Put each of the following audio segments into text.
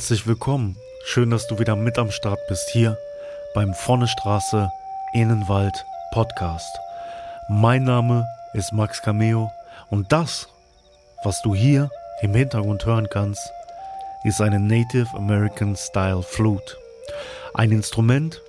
Herzlich willkommen. Schön, dass du wieder mit am Start bist hier beim Vornestraße Innenwald Podcast. Mein Name ist Max Cameo und das, was du hier im Hintergrund hören kannst, ist eine Native American Style Flute. Ein Instrument,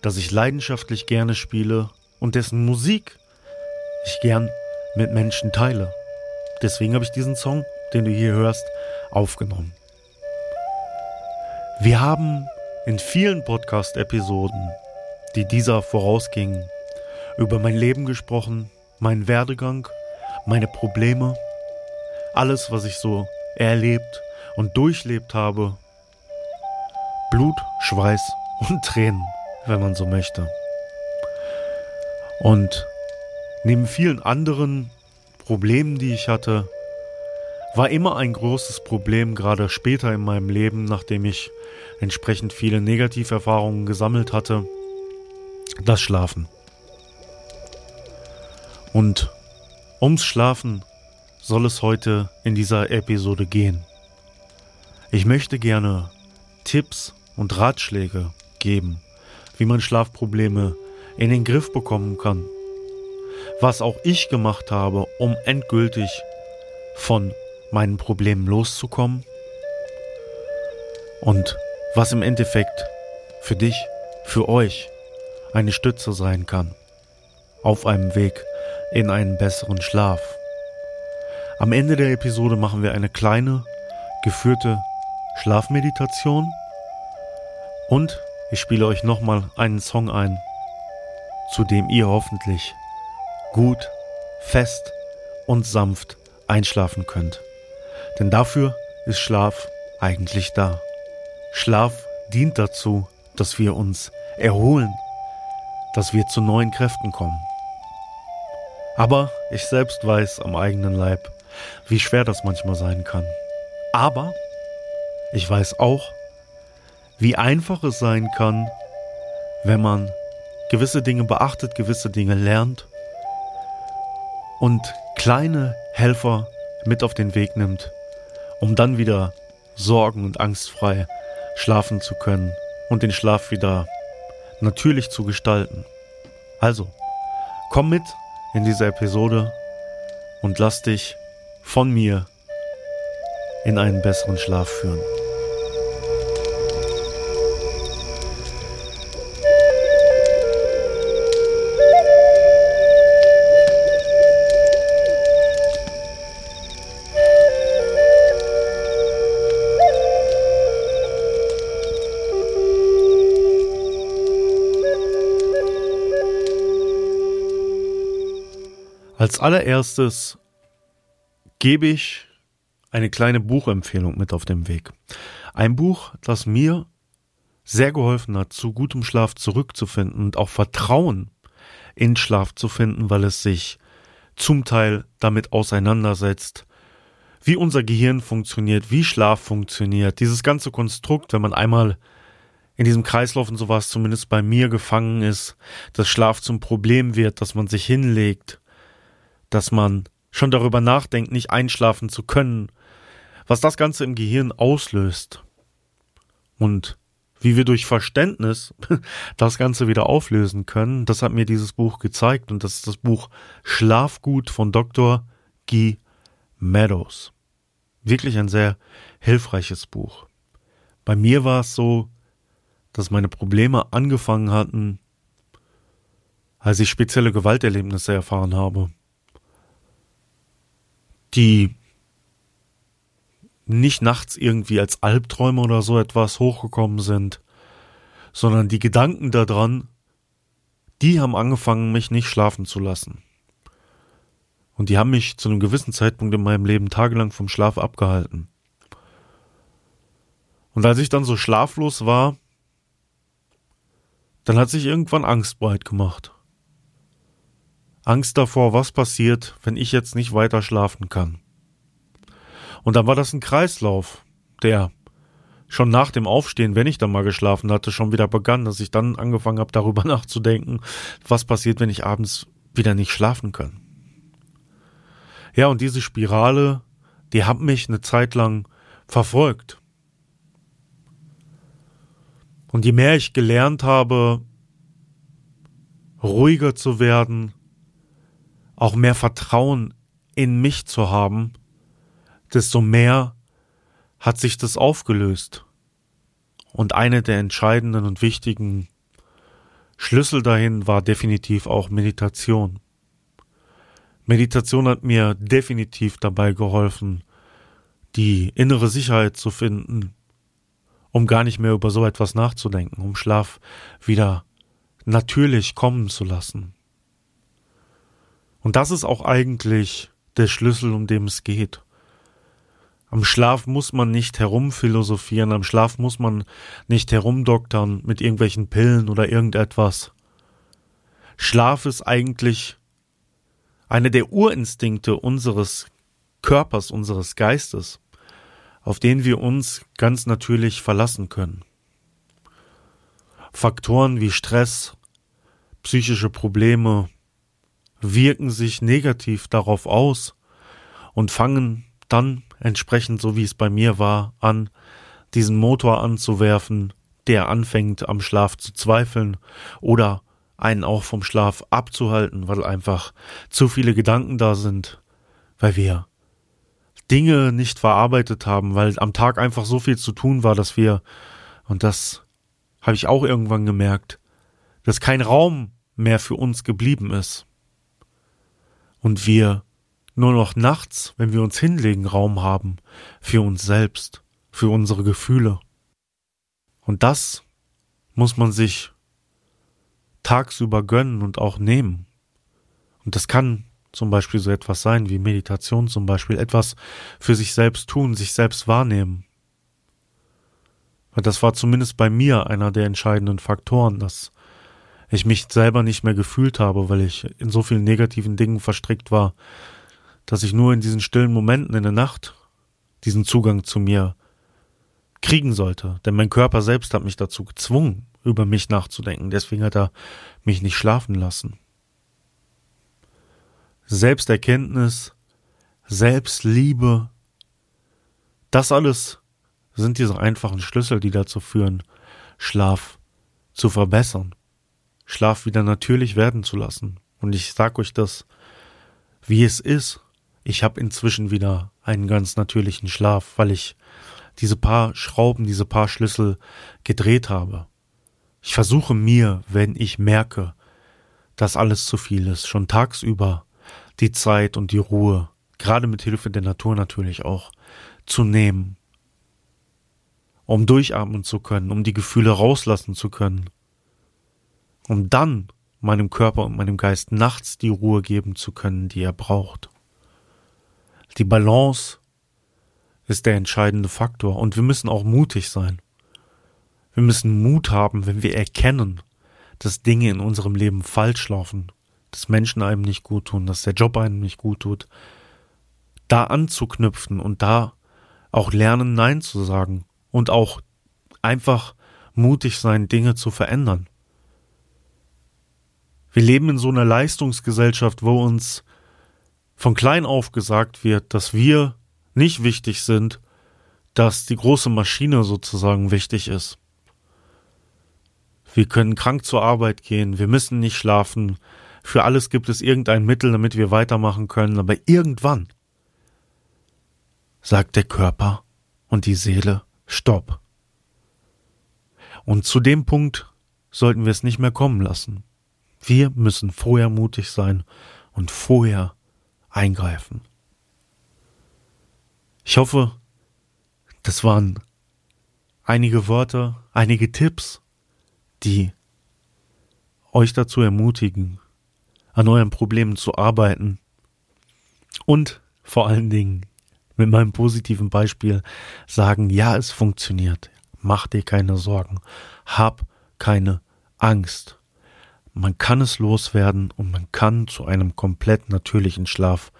das ich leidenschaftlich gerne spiele und dessen Musik ich gern mit Menschen teile. Deswegen habe ich diesen Song, den du hier hörst, aufgenommen. Wir haben in vielen Podcast-Episoden, die dieser vorausgingen, über mein Leben gesprochen, meinen Werdegang, meine Probleme, alles, was ich so erlebt und durchlebt habe. Blut, Schweiß und Tränen, wenn man so möchte. Und neben vielen anderen Problemen, die ich hatte, war immer ein großes Problem, gerade später in meinem Leben, nachdem ich entsprechend viele Negativerfahrungen gesammelt hatte, das Schlafen. Und ums Schlafen soll es heute in dieser Episode gehen. Ich möchte gerne Tipps und Ratschläge geben, wie man Schlafprobleme in den Griff bekommen kann. Was auch ich gemacht habe, um endgültig von meinen Problemen loszukommen und was im Endeffekt für dich, für euch eine Stütze sein kann auf einem Weg in einen besseren Schlaf. Am Ende der Episode machen wir eine kleine, geführte Schlafmeditation und ich spiele euch nochmal einen Song ein, zu dem ihr hoffentlich gut, fest und sanft einschlafen könnt. Denn dafür ist Schlaf eigentlich da. Schlaf dient dazu, dass wir uns erholen, dass wir zu neuen Kräften kommen. Aber ich selbst weiß am eigenen Leib, wie schwer das manchmal sein kann. Aber ich weiß auch, wie einfach es sein kann, wenn man gewisse Dinge beachtet, gewisse Dinge lernt und kleine Helfer mit auf den Weg nimmt, um dann wieder sorgen- und angstfrei schlafen zu können und den Schlaf wieder natürlich zu gestalten. Also, komm mit in diese Episode und lass dich von mir in einen besseren Schlaf führen. Als allererstes gebe ich eine kleine Buchempfehlung mit auf dem Weg. Ein Buch, das mir sehr geholfen hat, zu gutem Schlaf zurückzufinden und auch Vertrauen in Schlaf zu finden, weil es sich zum Teil damit auseinandersetzt, wie unser Gehirn funktioniert, wie Schlaf funktioniert, dieses ganze Konstrukt, wenn man einmal in diesem Kreislauf und sowas zumindest bei mir gefangen ist, dass Schlaf zum Problem wird, dass man sich hinlegt, dass man schon darüber nachdenkt, nicht einschlafen zu können, was das Ganze im Gehirn auslöst und wie wir durch Verständnis das Ganze wieder auflösen können, das hat mir dieses Buch gezeigt und das ist das Buch Schlafgut von Dr. Guy Meadows. Wirklich ein sehr hilfreiches Buch. Bei mir war es so, dass meine Probleme angefangen hatten, als ich spezielle Gewalterlebnisse erfahren habe die nicht nachts irgendwie als Albträume oder so etwas hochgekommen sind, sondern die Gedanken daran, die haben angefangen, mich nicht schlafen zu lassen. Und die haben mich zu einem gewissen Zeitpunkt in meinem Leben tagelang vom Schlaf abgehalten. Und als ich dann so schlaflos war, dann hat sich irgendwann Angst breit gemacht. Angst davor, was passiert, wenn ich jetzt nicht weiter schlafen kann. Und dann war das ein Kreislauf, der schon nach dem Aufstehen, wenn ich dann mal geschlafen hatte, schon wieder begann, dass ich dann angefangen habe, darüber nachzudenken, was passiert, wenn ich abends wieder nicht schlafen kann. Ja, und diese Spirale, die hat mich eine Zeit lang verfolgt. Und je mehr ich gelernt habe, ruhiger zu werden, auch mehr Vertrauen in mich zu haben, desto mehr hat sich das aufgelöst. Und eine der entscheidenden und wichtigen Schlüssel dahin war definitiv auch Meditation. Meditation hat mir definitiv dabei geholfen, die innere Sicherheit zu finden, um gar nicht mehr über so etwas nachzudenken, um Schlaf wieder natürlich kommen zu lassen. Und das ist auch eigentlich der Schlüssel, um dem es geht. Am Schlaf muss man nicht herumphilosophieren, am Schlaf muss man nicht herumdoktern mit irgendwelchen Pillen oder irgendetwas. Schlaf ist eigentlich eine der Urinstinkte unseres Körpers, unseres Geistes, auf den wir uns ganz natürlich verlassen können. Faktoren wie Stress, psychische Probleme wirken sich negativ darauf aus und fangen dann entsprechend, so wie es bei mir war, an, diesen Motor anzuwerfen, der anfängt am Schlaf zu zweifeln oder einen auch vom Schlaf abzuhalten, weil einfach zu viele Gedanken da sind, weil wir Dinge nicht verarbeitet haben, weil am Tag einfach so viel zu tun war, dass wir, und das habe ich auch irgendwann gemerkt, dass kein Raum mehr für uns geblieben ist. Und wir nur noch nachts, wenn wir uns hinlegen, Raum haben für uns selbst, für unsere Gefühle. Und das muss man sich tagsüber gönnen und auch nehmen. Und das kann zum Beispiel so etwas sein wie Meditation zum Beispiel, etwas für sich selbst tun, sich selbst wahrnehmen. Das war zumindest bei mir einer der entscheidenden Faktoren, dass ich mich selber nicht mehr gefühlt habe, weil ich in so vielen negativen Dingen verstrickt war, dass ich nur in diesen stillen Momenten in der Nacht diesen Zugang zu mir kriegen sollte. Denn mein Körper selbst hat mich dazu gezwungen, über mich nachzudenken. Deswegen hat er mich nicht schlafen lassen. Selbsterkenntnis, Selbstliebe, das alles sind diese einfachen Schlüssel, die dazu führen, Schlaf zu verbessern, Schlaf wieder natürlich werden zu lassen. Und ich sag euch das, wie es ist. Ich habe inzwischen wieder einen ganz natürlichen Schlaf, weil ich diese paar Schrauben, diese paar Schlüssel gedreht habe. Ich versuche mir, wenn ich merke, dass alles zu viel ist, schon tagsüber die Zeit und die Ruhe, gerade mit Hilfe der Natur natürlich auch, zu nehmen, um durchatmen zu können, um die Gefühle rauslassen zu können, um dann meinem Körper und meinem Geist nachts die Ruhe geben zu können, die er braucht. Die Balance ist der entscheidende Faktor und wir müssen auch mutig sein. Wir müssen Mut haben, wenn wir erkennen, dass Dinge in unserem Leben falsch laufen, dass Menschen einem nicht gut tun, dass der Job einem nicht gut tut, da anzuknüpfen und da auch lernen, Nein zu sagen und auch einfach mutig sein, Dinge zu verändern. Wir leben in so einer Leistungsgesellschaft, wo uns von klein auf gesagt wird, dass wir nicht wichtig sind, dass die große Maschine sozusagen wichtig ist. Wir können krank zur Arbeit gehen, wir müssen nicht schlafen, für alles gibt es irgendein Mittel, damit wir weitermachen können, aber irgendwann sagt der Körper und die Seele Stopp. Und zu dem Punkt sollten wir es nicht mehr kommen lassen. Wir müssen vorher mutig sein und vorher eingreifen. Ich hoffe, das waren einige Worte, einige Tipps, die euch dazu ermutigen, an euren Problemen zu arbeiten und vor allen Dingen mit meinem positiven Beispiel sagen, ja, es funktioniert. Mach dir keine Sorgen. Hab keine Angst. Man kann es loswerden und man kann zu einem komplett natürlichen Schlaf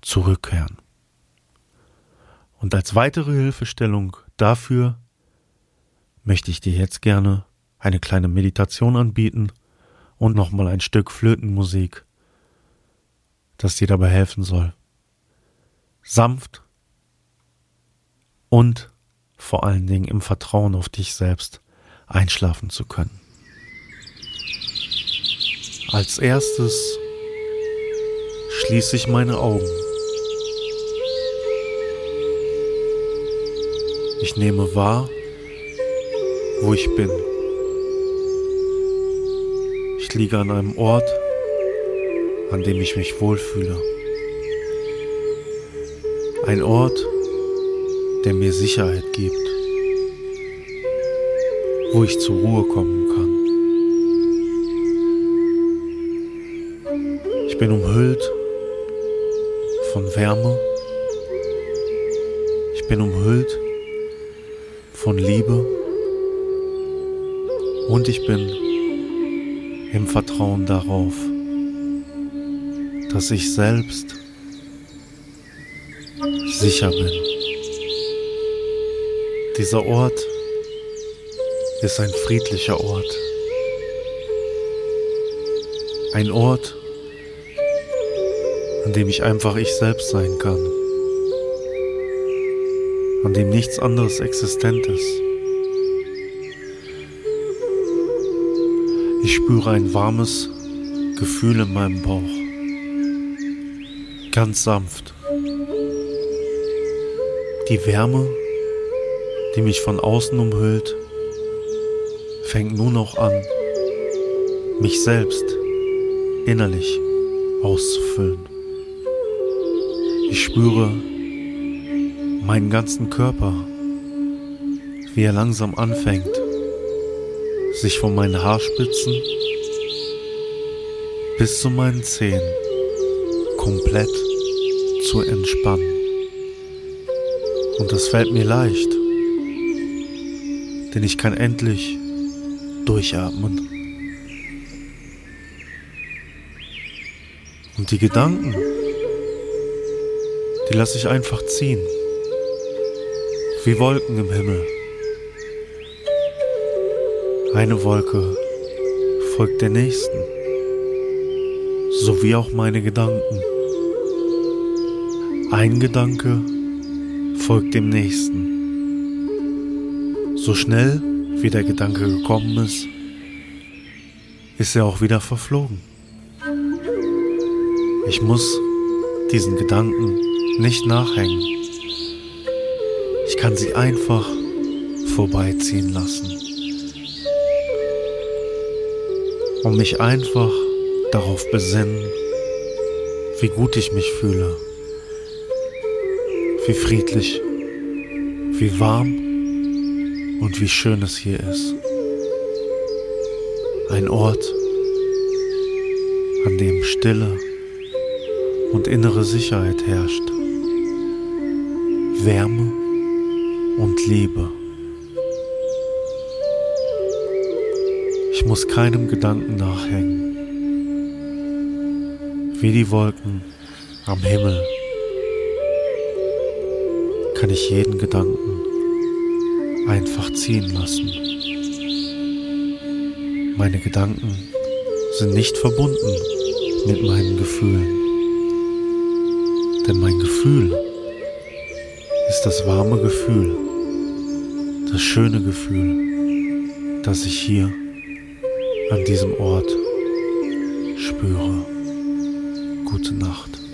zurückkehren. Und als weitere Hilfestellung dafür möchte ich dir jetzt gerne eine kleine Meditation anbieten und nochmal ein Stück Flötenmusik, das dir dabei helfen soll. Sanft und vor allen Dingen im Vertrauen auf dich selbst einschlafen zu können. Als erstes schließe ich meine Augen. Ich nehme wahr, wo ich bin. Ich liege an einem Ort, an dem ich mich wohlfühle. Ein Ort, der mir Sicherheit gibt, wo ich zur Ruhe kommen kann. Ich bin umhüllt von Wärme. Ich bin umhüllt von Liebe. Und ich bin im Vertrauen darauf, dass ich selbst sicher bin. Dieser Ort ist ein friedlicher Ort. Ein Ort, an dem ich einfach ich selbst sein kann. An dem nichts anderes existent ist. Ich spüre ein warmes Gefühl in meinem Bauch. Ganz sanft. Die Wärme, die mich von außen umhüllt, fängt nun auch an, mich selbst innerlich auszufüllen. Ich spüre meinen ganzen Körper, wie er langsam anfängt, sich von meinen Haarspitzen bis zu meinen Zehen komplett zu entspannen. Und das fällt mir leicht, denn ich kann endlich durchatmen. Und die Gedanken, die lasse ich einfach ziehen, wie Wolken im Himmel. Eine Wolke folgt der nächsten, so wie auch meine Gedanken. Ein Gedanke folgt dem nächsten. So schnell wie der Gedanke gekommen ist, ist er auch wieder verflogen. Ich muss diesen Gedanken nicht nachhängen. Ich kann sie einfach vorbeiziehen lassen. Und mich einfach darauf besinnen, wie gut ich mich fühle wie friedlich, wie warm und wie schön es hier ist. Ein Ort, an dem Stille und innere Sicherheit herrscht, Wärme und Liebe. Ich muss keinem Gedanken nachhängen, wie die Wolken am Himmel kann ich jeden Gedanken einfach ziehen lassen. Meine Gedanken sind nicht verbunden mit meinen Gefühlen. Denn mein Gefühl ist das warme Gefühl, das schöne Gefühl, das ich hier an diesem Ort spüre. Gute Nacht.